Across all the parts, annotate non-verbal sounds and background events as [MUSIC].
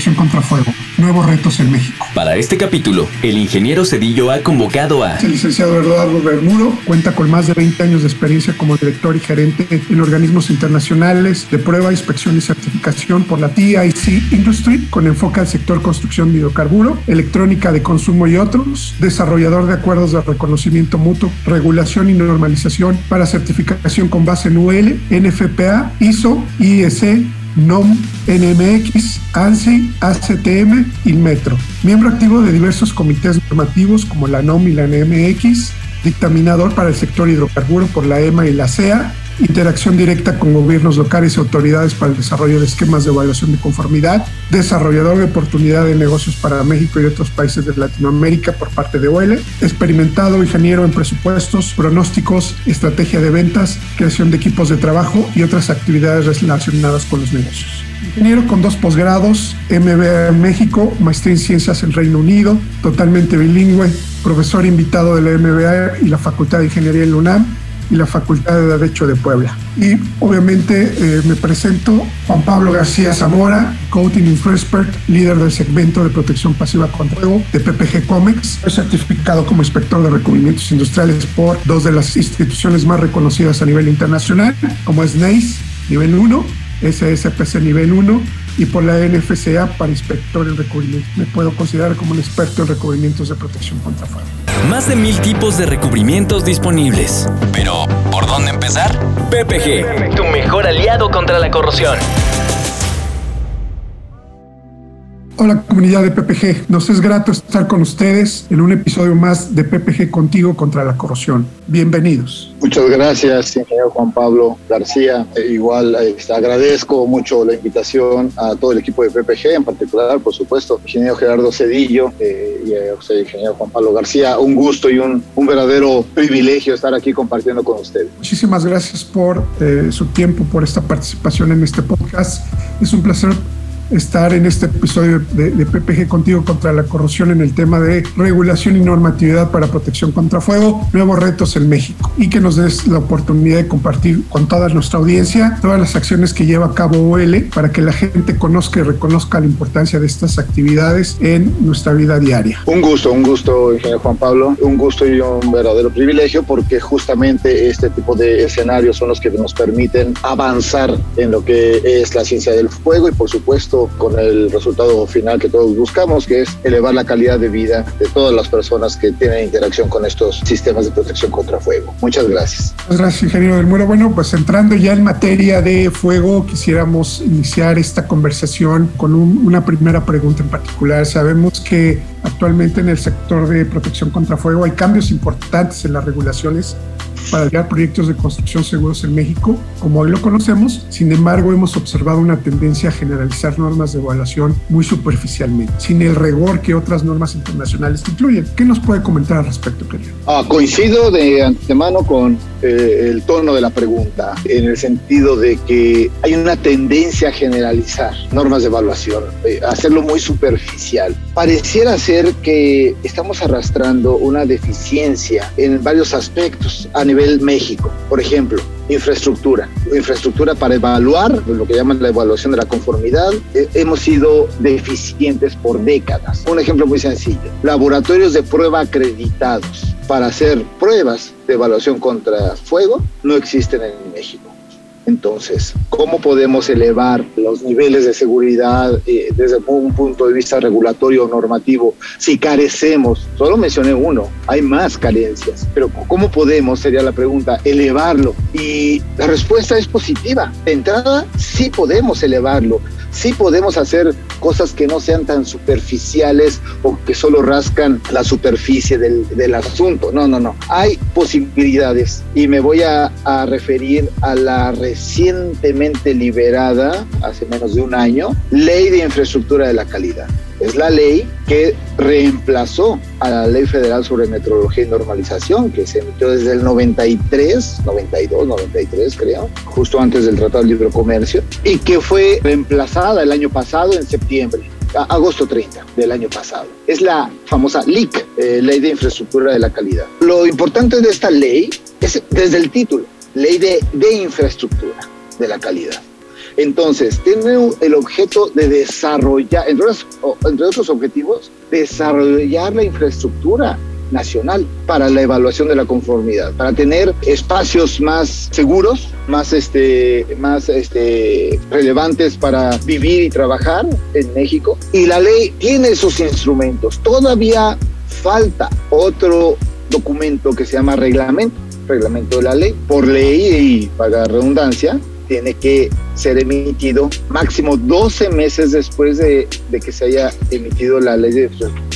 protección contra fuego. Nuevos retos en México. Para este capítulo, el ingeniero Cedillo ha convocado a El licenciado Eduardo Bermudo cuenta con más de 20 años de experiencia como director y gerente en organismos internacionales de prueba, inspección y certificación por la TIC Industry, con enfoque al sector construcción de hidrocarburo, electrónica de consumo y otros, desarrollador de acuerdos de reconocimiento mutuo, regulación y normalización para certificación con base en UL, NFPA, ISO, IEC, NOM, NMX, ANSI, ACTM y Metro. Miembro activo de diversos comités normativos como la NOM y la NMX, dictaminador para el sector hidrocarburo por la EMA y la CEA, interacción directa con gobiernos locales y autoridades para el desarrollo de esquemas de evaluación de conformidad, desarrollador de oportunidad de negocios para México y otros países de Latinoamérica por parte de OL, experimentado ingeniero en presupuestos, pronósticos, estrategia de ventas, creación de equipos de trabajo y otras actividades relacionadas con los negocios. Ingeniero con dos posgrados, MBA en México, maestría en ciencias en Reino Unido, totalmente bilingüe, profesor invitado de la MBA y la Facultad de Ingeniería en UNAM y la Facultad de Derecho de Puebla. Y obviamente eh, me presento Juan Pablo García Zamora, Coating Expert, líder del segmento de protección pasiva contra fuego de PPG Comex. Soy certificado como inspector de recubrimientos industriales por dos de las instituciones más reconocidas a nivel internacional, como es NACE, nivel 1, SSPC nivel 1 y por la NFCA para inspector en recubrimientos. Me puedo considerar como un experto en recubrimientos de protección contra fuego. Más de mil tipos de recubrimientos disponibles. Pero, ¿por dónde empezar? PPG, tu mejor aliado contra la corrosión. Hola comunidad de PPG, nos es grato estar con ustedes en un episodio más de PPG Contigo contra la corrosión. Bienvenidos. Muchas gracias, ingeniero Juan Pablo García. Eh, igual eh, agradezco mucho la invitación a todo el equipo de PPG, en particular, por supuesto, ingeniero Gerardo Cedillo eh, y usted, ingeniero Juan Pablo García. Un gusto y un, un verdadero privilegio estar aquí compartiendo con ustedes. Muchísimas gracias por eh, su tiempo, por esta participación en este podcast. Es un placer estar en este episodio de, PPG contigo contra la corrosión en el tema de regulación y normatividad para protección contra fuego, nuevos retos en México y que nos des la oportunidad de compartir con toda nuestra audiencia todas las acciones que lleva a cabo OL para que la gente conozca y reconozca la importancia de estas actividades en nuestra vida diaria. Un gusto, un gusto, ingeniero Juan Pablo, un gusto y un verdadero privilegio porque justamente este tipo de escenarios son los que nos permiten avanzar en lo que es la ciencia del fuego y por supuesto con el resultado final que todos buscamos, que es elevar la calidad de vida de todas las personas que tienen interacción con estos sistemas de protección contra fuego. Muchas gracias. Muchas gracias, ingeniero del Muro. Bueno, pues entrando ya en materia de fuego, quisiéramos iniciar esta conversación con un, una primera pregunta en particular. Sabemos que actualmente en el sector de protección contra fuego hay cambios importantes en las regulaciones para crear proyectos de construcción seguros en México, como hoy lo conocemos. Sin embargo, hemos observado una tendencia a generalizar normas de evaluación muy superficialmente, sin el rigor que otras normas internacionales incluyen. ¿Qué nos puede comentar al respecto, querido? Ah, coincido de antemano con eh, el tono de la pregunta, en el sentido de que hay una tendencia a generalizar normas de evaluación, eh, hacerlo muy superficial. Pareciera ser que estamos arrastrando una deficiencia en varios aspectos a nivel México. Por ejemplo, infraestructura, infraestructura para evaluar lo que llaman la evaluación de la conformidad. Eh, hemos sido deficientes por décadas. Un ejemplo muy sencillo, laboratorios de prueba acreditados para hacer pruebas de evaluación contra fuego no existen en México. Entonces, ¿cómo podemos elevar los niveles de seguridad eh, desde un punto de vista regulatorio o normativo si carecemos? Solo mencioné uno, hay más carencias, pero ¿cómo podemos, sería la pregunta, elevarlo? Y la respuesta es positiva. De entrada, sí podemos elevarlo, sí podemos hacer cosas que no sean tan superficiales o que solo rascan la superficie del, del asunto. No, no, no. Hay posibilidades y me voy a, a referir a la recientemente liberada, hace menos de un año, Ley de Infraestructura de la Calidad. Es la ley que reemplazó a la Ley Federal sobre Metrología y Normalización, que se emitió desde el 93, 92, 93 creo, justo antes del Tratado de Libre Comercio, y que fue reemplazada el año pasado en septiembre agosto 30 del año pasado. Es la famosa LIC, eh, Ley de Infraestructura de la Calidad. Lo importante de esta ley es desde el título, Ley de, de Infraestructura de la Calidad. Entonces, tiene el objeto de desarrollar, entre, otros objetivos, desarrollar la infraestructura nacional para la evaluación de la conformidad, para tener espacios más seguros, más, este, más este, relevantes para vivir y trabajar en México. Y la ley tiene esos instrumentos. Todavía falta otro documento que se llama reglamento, reglamento de la ley. Por ley y para redundancia, tiene que ser emitido máximo 12 meses después de, de que se haya emitido la ley de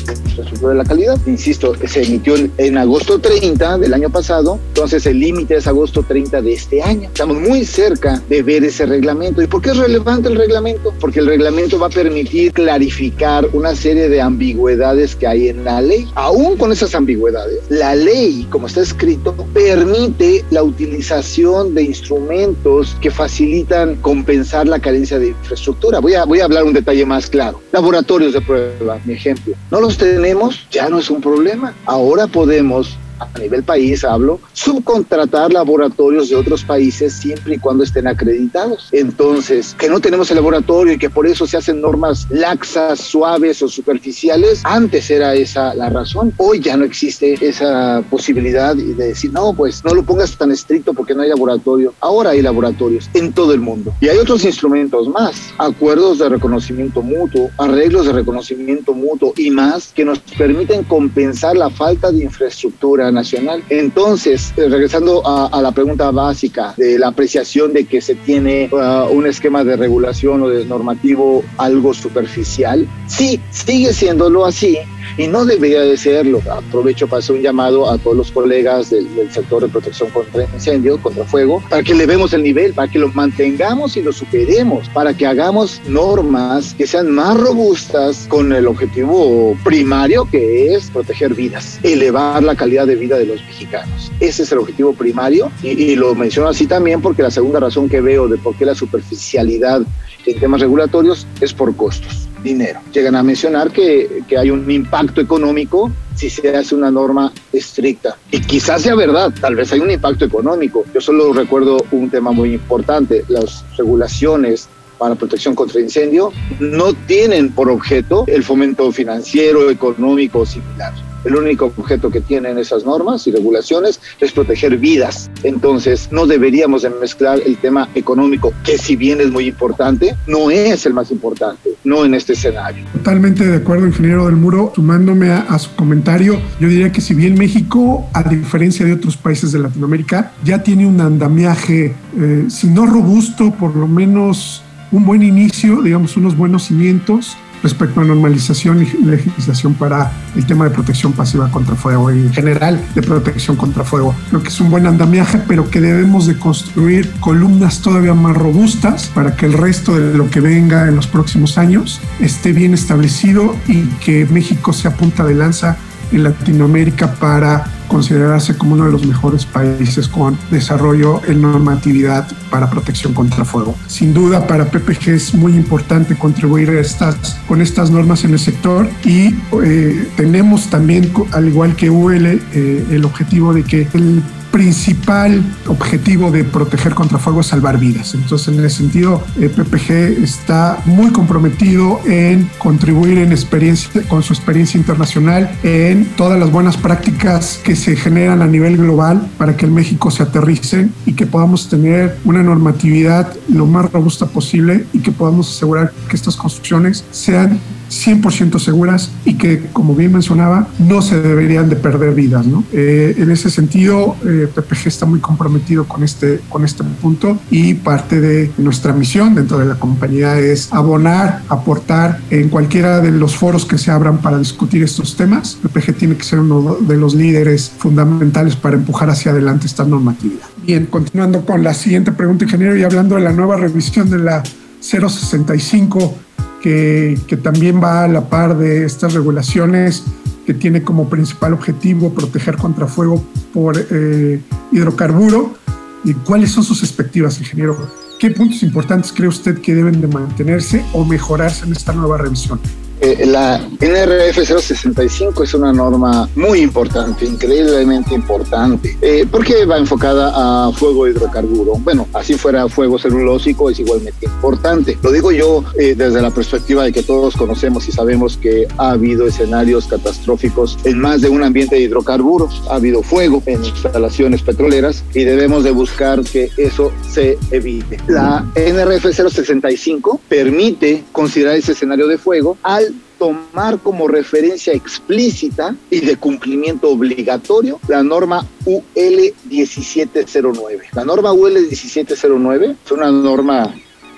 de la calidad. Insisto, se emitió en, agosto 30 del año pasado, entonces el límite es agosto 30 de este año. Estamos muy cerca de ver ese reglamento. ¿Y por qué es relevante el reglamento? Porque el reglamento va a permitir clarificar una serie de ambigüedades que hay en la ley. Aún con esas ambigüedades, la ley, como está escrito, permite la utilización de instrumentos que facilitan compensar la carencia de infraestructura. Voy a, voy a hablar un detalle más claro. Laboratorios de prueba, mi ejemplo. No los tenemos, ya no es un problema. Ahora podemos a nivel país hablo, subcontratar laboratorios de otros países siempre y cuando estén acreditados. Entonces, que no tenemos el laboratorio y que por eso se hacen normas laxas, suaves o superficiales, antes era esa la razón. Hoy ya no existe esa posibilidad de decir, no, pues no lo pongas tan estricto porque no hay laboratorio. Ahora hay laboratorios en todo el mundo. Y hay otros instrumentos más, acuerdos de reconocimiento mutuo, arreglos de reconocimiento mutuo y más que nos permiten compensar la falta de infraestructura nacional. Entonces, eh, regresando a, la pregunta básica de la apreciación de que se tiene uh, un esquema de regulación o de normativo algo superficial, sí, sigue siéndolo así, y no debería de serlo. Aprovecho para hacer un llamado a todos los colegas del, sector de protección contra incendio, contra fuego, para que le vemos el nivel, para que lo mantengamos y lo superemos, para que hagamos normas que sean más robustas con el objetivo primario que es proteger vidas, elevar la calidad de vida de los mexicanos. Ese es el objetivo primario y, y lo menciono así también porque la segunda razón que veo de por qué la superficialidad en temas regulatorios es por costos dinero. Llegan a mencionar que, que, hay un impacto económico si se hace una norma estricta. Y quizás sea verdad, tal vez hay un impacto económico. Yo solo recuerdo un tema muy importante, las regulaciones para protección contra incendio no tienen por objeto el fomento financiero, económico o similar el único objeto que tienen esas normas y regulaciones es proteger vidas. Entonces, no deberíamos de mezclar el tema económico, que si bien es muy importante, no es el más importante, no en este escenario. Totalmente de acuerdo, ingeniero del Muro. Sumándome a, su comentario, yo diría que si bien México, a diferencia de otros países de Latinoamérica, ya tiene un andamiaje, eh, si no robusto, por lo menos un buen inicio, digamos, unos buenos cimientos, respecto a normalización y legislación para el tema de protección pasiva contra fuego y en general de protección contra fuego. Creo que es un buen andamiaje, pero que debemos de construir columnas todavía más robustas para que el resto de lo que venga en los próximos años esté bien establecido y que México sea punta de lanza en Latinoamérica para considerarse como uno de los mejores países con desarrollo en normatividad para protección contra fuego. Sin duda, para PPG es muy importante contribuir estas, con estas normas en el sector y eh, tenemos también, al igual que UL, eh, el objetivo de que el principal objetivo de proteger contra fuego es salvar vidas. Entonces, en ese sentido, eh, PPG está muy comprometido en contribuir en experiencia, con su experiencia internacional en todas las buenas prácticas que se generan a nivel global para que en México se aterricen y que podamos tener una normatividad lo más robusta posible y que podamos asegurar que estas construcciones sean 100% seguras y que, como bien mencionaba, no se deberían de perder vidas. ¿no? Eh, en ese sentido, eh, PPG está muy comprometido con este, con este punto y parte de nuestra misión dentro de la compañía es abonar, aportar en cualquiera de los foros que se abran para discutir estos temas. PPG tiene que ser uno de los líderes fundamentales para empujar hacia adelante esta normatividad. Bien, continuando con la siguiente pregunta, ingeniero, y hablando de la nueva revisión de la 065 que, también va a la par de estas regulaciones que tiene como principal objetivo proteger contra fuego por eh, hidrocarburo. ¿Y cuáles son sus expectativas, ingeniero? ¿Qué puntos importantes cree usted que deben de mantenerse o mejorarse en esta nueva revisión? Eh, la NRF 065 es una norma muy importante, increíblemente importante, eh, porque va enfocada a fuego hidrocarburo. Bueno, así fuera fuego celulósico es igualmente importante. Lo digo yo eh, desde la perspectiva de que todos conocemos y sabemos que ha habido escenarios catastróficos en más de un ambiente de hidrocarburos. Ha habido fuego en instalaciones petroleras y debemos de buscar que eso se evite. La NRF 065 permite considerar ese escenario de fuego al tomar como referencia explícita y de cumplimiento obligatorio la norma UL 1709. La norma UL 1709 es una norma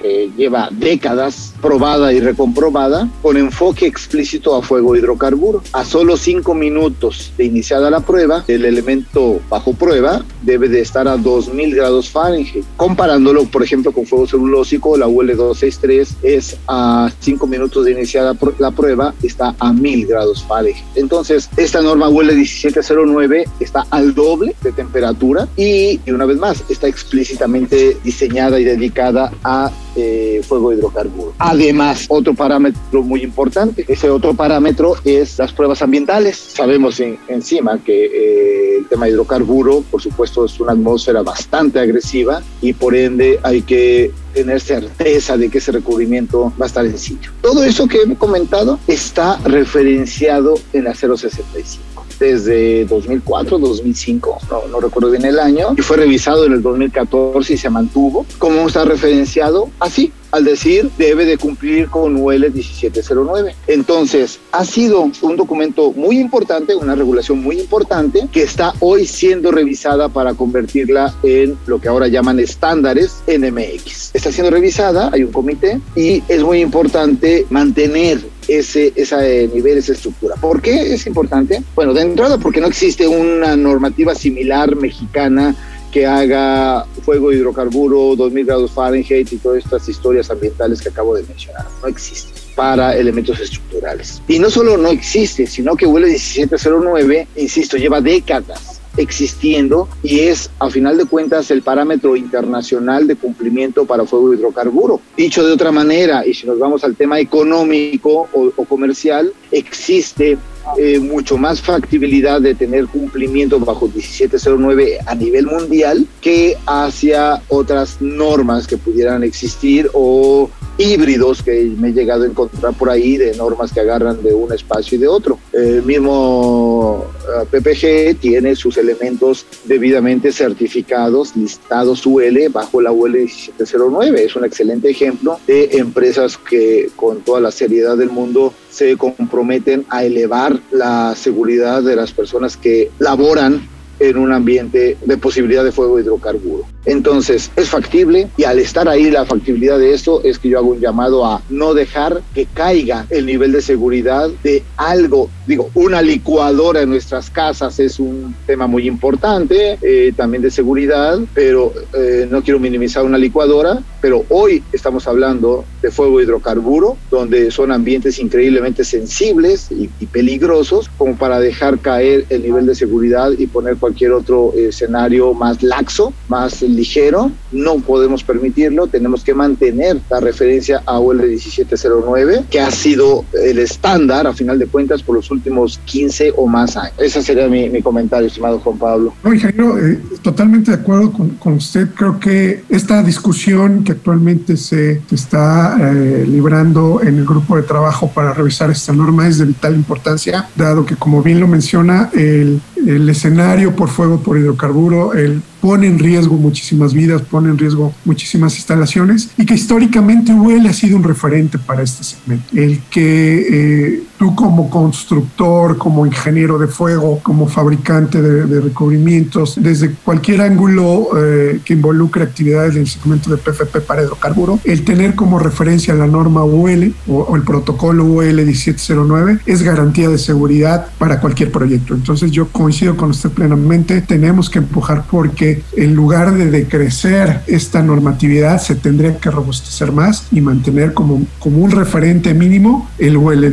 que lleva décadas probada y recomprobada con enfoque explícito a fuego hidrocarburo. A solo cinco minutos de iniciada la prueba, el elemento bajo prueba debe de estar a 2000 grados Fahrenheit. Comparándolo, por ejemplo, con fuego celulósico, la UL 263 es a cinco minutos de iniciada la prueba, está a 1000 grados Fahrenheit. Entonces, esta norma UL 1709 está al doble de temperatura y, y una vez más, está explícitamente diseñada y dedicada a eh, fuego hidrocarburo. Además, otro parámetro muy importante, ese otro parámetro es las pruebas ambientales. Sabemos encima que eh, el tema hidrocarburo, por supuesto, es una atmósfera bastante agresiva y por ende hay que tener certeza de que ese recubrimiento va a estar en sitio. Todo eso que he comentado está referenciado en la 065 desde 2004, 2005, no, no, recuerdo bien el año, y fue revisado en el 2014 y se mantuvo. ¿Cómo está referenciado? Así, al decir debe de cumplir con UL 1709. Entonces, ha sido un documento muy importante, una regulación muy importante, que está hoy siendo revisada para convertirla en lo que ahora llaman estándares NMX. Está siendo revisada, hay un comité, y es muy importante mantener ese, ese nivel, esa estructura. ¿Por qué es importante? Bueno, de entrada porque no existe una normativa similar mexicana que haga fuego hidrocarburo, 2000 grados Fahrenheit y todas estas historias ambientales que acabo de mencionar. No existe para elementos estructurales. Y no solo no existe, sino que huele 1709, insisto, lleva décadas existiendo y es, a final de cuentas, el parámetro internacional de cumplimiento para fuego hidrocarburo. Dicho de otra manera, y si nos vamos al tema económico o comercial, existe eh, mucho más factibilidad de tener cumplimiento bajo 1709 a nivel mundial que hacia otras normas que pudieran existir o híbridos que me he llegado a encontrar por ahí de normas que agarran de un espacio y de otro. El mismo eh, PPG tiene sus elementos debidamente certificados, listados UL bajo la UL 1709. Es un excelente ejemplo de empresas que con toda la seriedad del mundo se comprometen a elevar la seguridad de las personas que laboran en un ambiente de posibilidad de fuego hidrocarburo. Entonces, es factible y al estar ahí la factibilidad de esto es que yo hago un llamado a no dejar que caiga el nivel de seguridad de algo. Digo, una licuadora en nuestras casas es un tema muy importante, eh, también de seguridad, pero eh, no quiero minimizar una licuadora, pero hoy estamos hablando de fuego hidrocarburo, donde son ambientes increíblemente sensibles y, y peligrosos como para dejar caer el nivel de seguridad y poner cualquier otro escenario más laxo, más ligero, no podemos permitirlo, tenemos que mantener la referencia a UL 1709, que ha sido el estándar, a final de cuentas, por los últimos 15 o más años. Ese sería mi, comentario, estimado Juan Pablo. No, ingeniero, eh, totalmente de acuerdo con, con, usted. Creo que esta discusión que actualmente se está eh, librando en el grupo de trabajo para revisar esta norma es de vital importancia, dado que, como bien lo menciona, el, el escenario por fuego por hidrocarburo, el pone en riesgo muchísimas vidas, pone en riesgo muchísimas instalaciones y que históricamente UL ha sido un referente para este segmento. El que eh, tú como constructor, como ingeniero de fuego, como fabricante de, recubrimientos, desde cualquier ángulo eh, que involucre actividades del segmento de PFP para hidrocarburo, el tener como referencia la norma UL o, el protocolo UL 1709 es garantía de seguridad para cualquier proyecto. Entonces yo coincido con usted plenamente, tenemos que empujar porque en lugar de decrecer esta normatividad se tendría que robustecer más y mantener como, como un referente mínimo el UL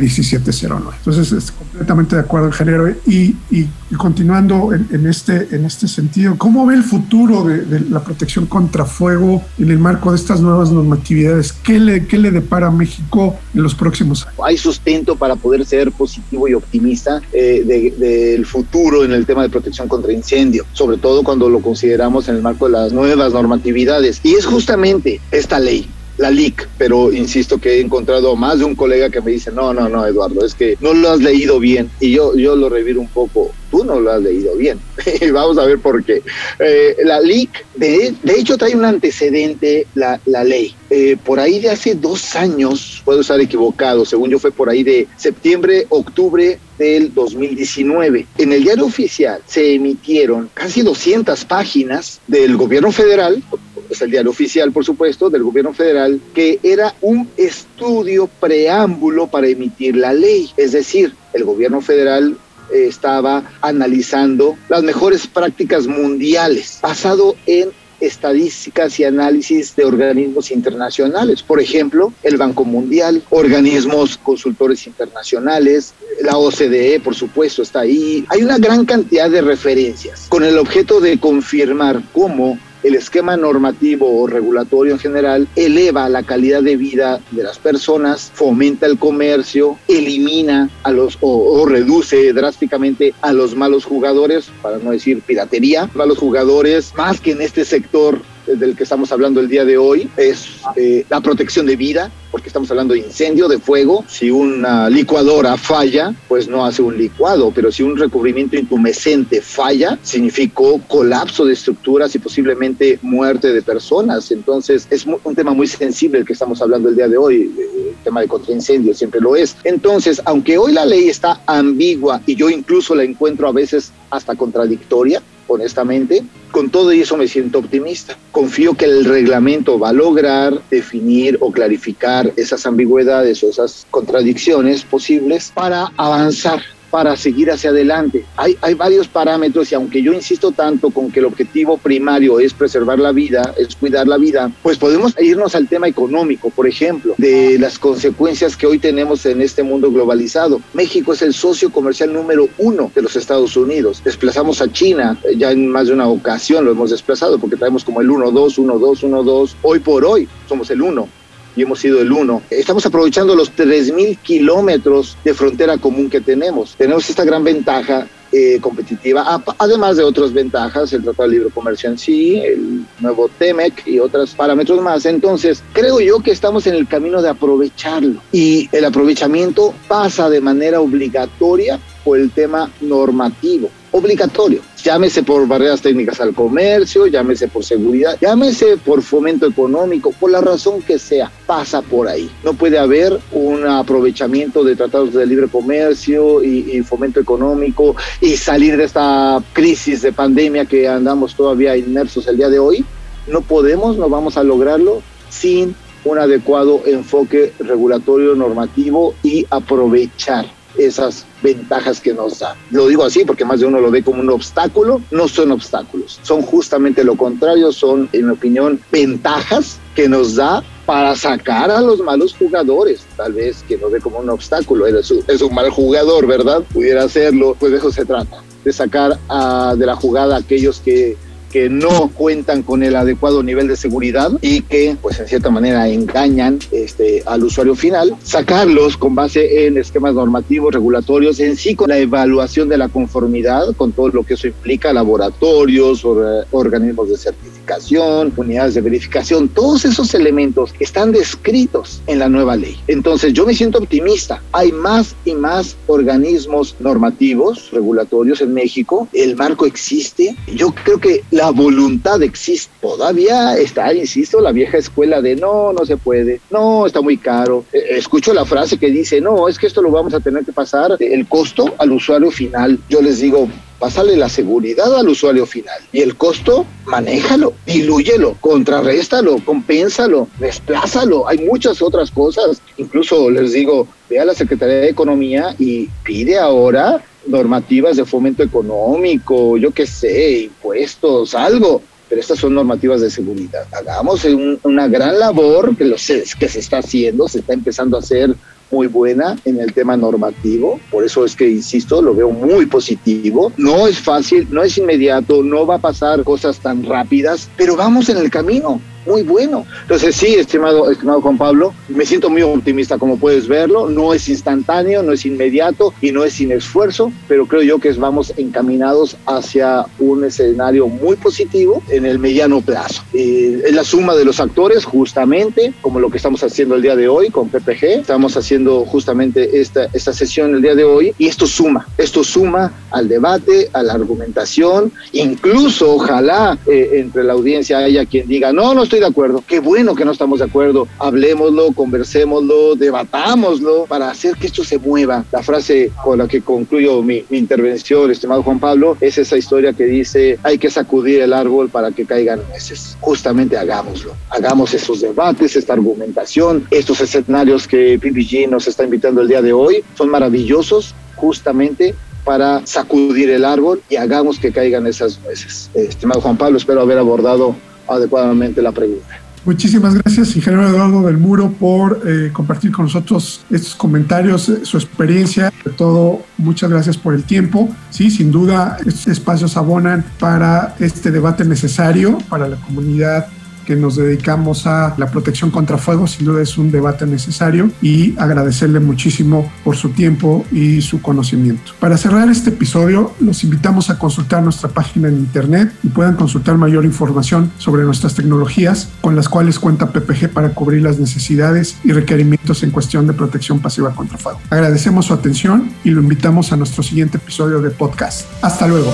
1709. Entonces, es completamente de acuerdo, ingeniero. Y, y, continuando en, este, en este sentido, ¿cómo ve el futuro de, la protección contra fuego en el marco de estas nuevas normatividades? ¿Qué le, qué le depara a México en los próximos años? Hay sustento para poder ser positivo y optimista eh, del futuro en el tema de protección contra incendio, sobre todo cuando lo consideramos en el marco de las nuevas normatividades. Y es justamente esta ley la LIC, pero insisto que he encontrado más de un colega que me dice, no, no, no, Eduardo, es que no lo has leído bien. Y yo, yo lo reviro un poco, tú no lo has leído bien. [LAUGHS] Vamos a ver por qué. Eh, la LIC, de, de, hecho, trae un antecedente, la, la ley. Eh, por ahí de hace dos años, puedo estar equivocado, según yo fue por ahí de septiembre, octubre del 2019. En el diario oficial se emitieron casi 200 páginas del gobierno federal, es el diario oficial, por supuesto, del gobierno federal, que era un estudio preámbulo para emitir la ley. Es decir, el gobierno federal eh, estaba analizando las mejores prácticas mundiales, basado en estadísticas y análisis de organismos internacionales, por ejemplo, el Banco Mundial, organismos consultores internacionales, la OCDE, por supuesto, está ahí. Hay una gran cantidad de referencias con el objeto de confirmar cómo el esquema normativo o regulatorio en general eleva la calidad de vida de las personas, fomenta el comercio, elimina a los o, reduce drásticamente a los malos jugadores, para no decir piratería, malos jugadores, más que en este sector del que estamos hablando el día de hoy es eh, la protección de vida, porque estamos hablando de incendio, de fuego. Si una licuadora falla, pues no hace un licuado, pero si un recubrimiento intumescente falla, significó colapso de estructuras y posiblemente muerte de personas. Entonces es un tema muy sensible el que estamos hablando el día de hoy, el tema de contraincendio siempre lo es. Entonces, aunque hoy la ley está ambigua y yo incluso la encuentro a veces hasta contradictoria, honestamente. Con todo eso me siento optimista. Confío que el reglamento va a lograr definir o clarificar esas ambigüedades o esas contradicciones posibles para avanzar para seguir hacia adelante. Hay, hay varios parámetros y aunque yo insisto tanto con que el objetivo primario es preservar la vida, es cuidar la vida, pues podemos irnos al tema económico, por ejemplo, de las consecuencias que hoy tenemos en este mundo globalizado. México es el socio comercial número uno de los Estados Unidos. Desplazamos a China, eh, ya en más de una ocasión lo hemos desplazado porque traemos como el 1-2, 1-2, 1-2. Hoy por hoy somos el 1 y hemos sido el uno. Estamos aprovechando los 3.000 kilómetros de frontera común que tenemos. Tenemos esta gran ventaja eh, competitiva, además de otras ventajas, el Tratado de Libre Comercio en sí, el nuevo TEMEC y otros parámetros más. Entonces, creo yo que estamos en el camino de aprovecharlo y el aprovechamiento pasa de manera obligatoria por el tema normativo obligatorio. Llámese por barreras técnicas al comercio, llámese por seguridad, llámese por fomento económico, por la razón que sea, pasa por ahí. No puede haber un aprovechamiento de tratados de libre comercio y, fomento económico y salir de esta crisis de pandemia que andamos todavía inmersos el día de hoy. No podemos, no vamos a lograrlo sin un adecuado enfoque regulatorio normativo y aprovechar esas ventajas que nos da. Lo digo así porque más de uno lo ve como un obstáculo, no son obstáculos, son justamente lo contrario, son en mi opinión ventajas que nos da para sacar a los malos jugadores, tal vez que no ve como un obstáculo, es un, es un mal jugador, ¿verdad? Pudiera hacerlo, pues de eso se trata, de sacar a, de la jugada a aquellos que que no cuentan con el adecuado nivel de seguridad y que, pues en cierta manera, engañan este, al usuario final, sacarlos con base en esquemas normativos, regulatorios, en sí con la evaluación de la conformidad, con todo lo que eso implica, laboratorios, organismos de certificación, unidades de verificación, todos esos elementos están descritos en la nueva ley. Entonces yo me siento optimista. Hay más y más organismos normativos, regulatorios en México. El marco existe. Yo creo que la la voluntad existe. Todavía está, insisto, la vieja escuela de no, no se puede, no, está muy caro. Eh, escucho la frase que dice, no, es que esto lo vamos a tener que pasar el costo al usuario final. Yo les digo, pásale la seguridad al usuario final. Y el costo, manéjalo, dilúyelo, contrarréstalo, compénsalo, desplázalo. Hay muchas otras cosas. Incluso les digo, ve a la Secretaría de Economía y pide ahora normativas de fomento económico, yo qué sé, impuestos, algo. Pero estas son normativas de seguridad. Hagamos una gran labor que, los, que se está haciendo, se está empezando a hacer muy buena en el tema normativo, por eso es que, insisto, lo veo muy positivo. No es fácil, no es inmediato, no va a pasar cosas tan rápidas, pero vamos en el camino muy bueno. Entonces sí, estimado, estimado Juan Pablo, me siento muy optimista como puedes verlo, no es instantáneo, no es inmediato y no es sin esfuerzo, pero creo yo que vamos encaminados hacia un escenario muy positivo en el mediano plazo. Eh, es la suma de los actores justamente, como lo que estamos haciendo el día de hoy con PPG, estamos haciendo justamente esta, esta sesión el día de hoy y esto suma, esto suma al debate, a la argumentación, incluso ojalá eh, entre la audiencia haya quien diga, no, no estoy de acuerdo. Qué bueno que no estamos de acuerdo. Hablemoslo, conversémoslo, debatámoslo para hacer que esto se mueva. La frase con la que concluyo mi, intervención, estimado Juan Pablo, es esa historia que dice hay que sacudir el árbol para que caigan meses. Justamente hagámoslo. Hagamos esos debates, esta argumentación, estos escenarios que PPG nos está invitando el día de hoy. Son maravillosos justamente para sacudir el árbol y hagamos que caigan esas nueces. Estimado Juan Pablo, espero haber abordado adecuadamente la pregunta. Muchísimas gracias, ingeniero Eduardo del Muro, por eh, compartir con nosotros estos comentarios, eh, su experiencia. Sobre todo, muchas gracias por el tiempo. Sí, sin duda, estos espacios abonan para este debate necesario para la comunidad que nos dedicamos a la protección contra fuego, sin duda es un debate necesario y agradecerle muchísimo por su tiempo y su conocimiento. Para cerrar este episodio, los invitamos a consultar nuestra página en internet y puedan consultar mayor información sobre nuestras tecnologías con las cuales cuenta PPG para cubrir las necesidades y requerimientos en cuestión de protección pasiva contra fuego. Agradecemos su atención y lo invitamos a nuestro siguiente episodio de podcast. Hasta luego.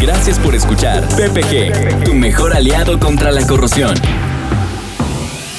Gracias por escuchar PPG, tu mejor aliado contra la corrosión.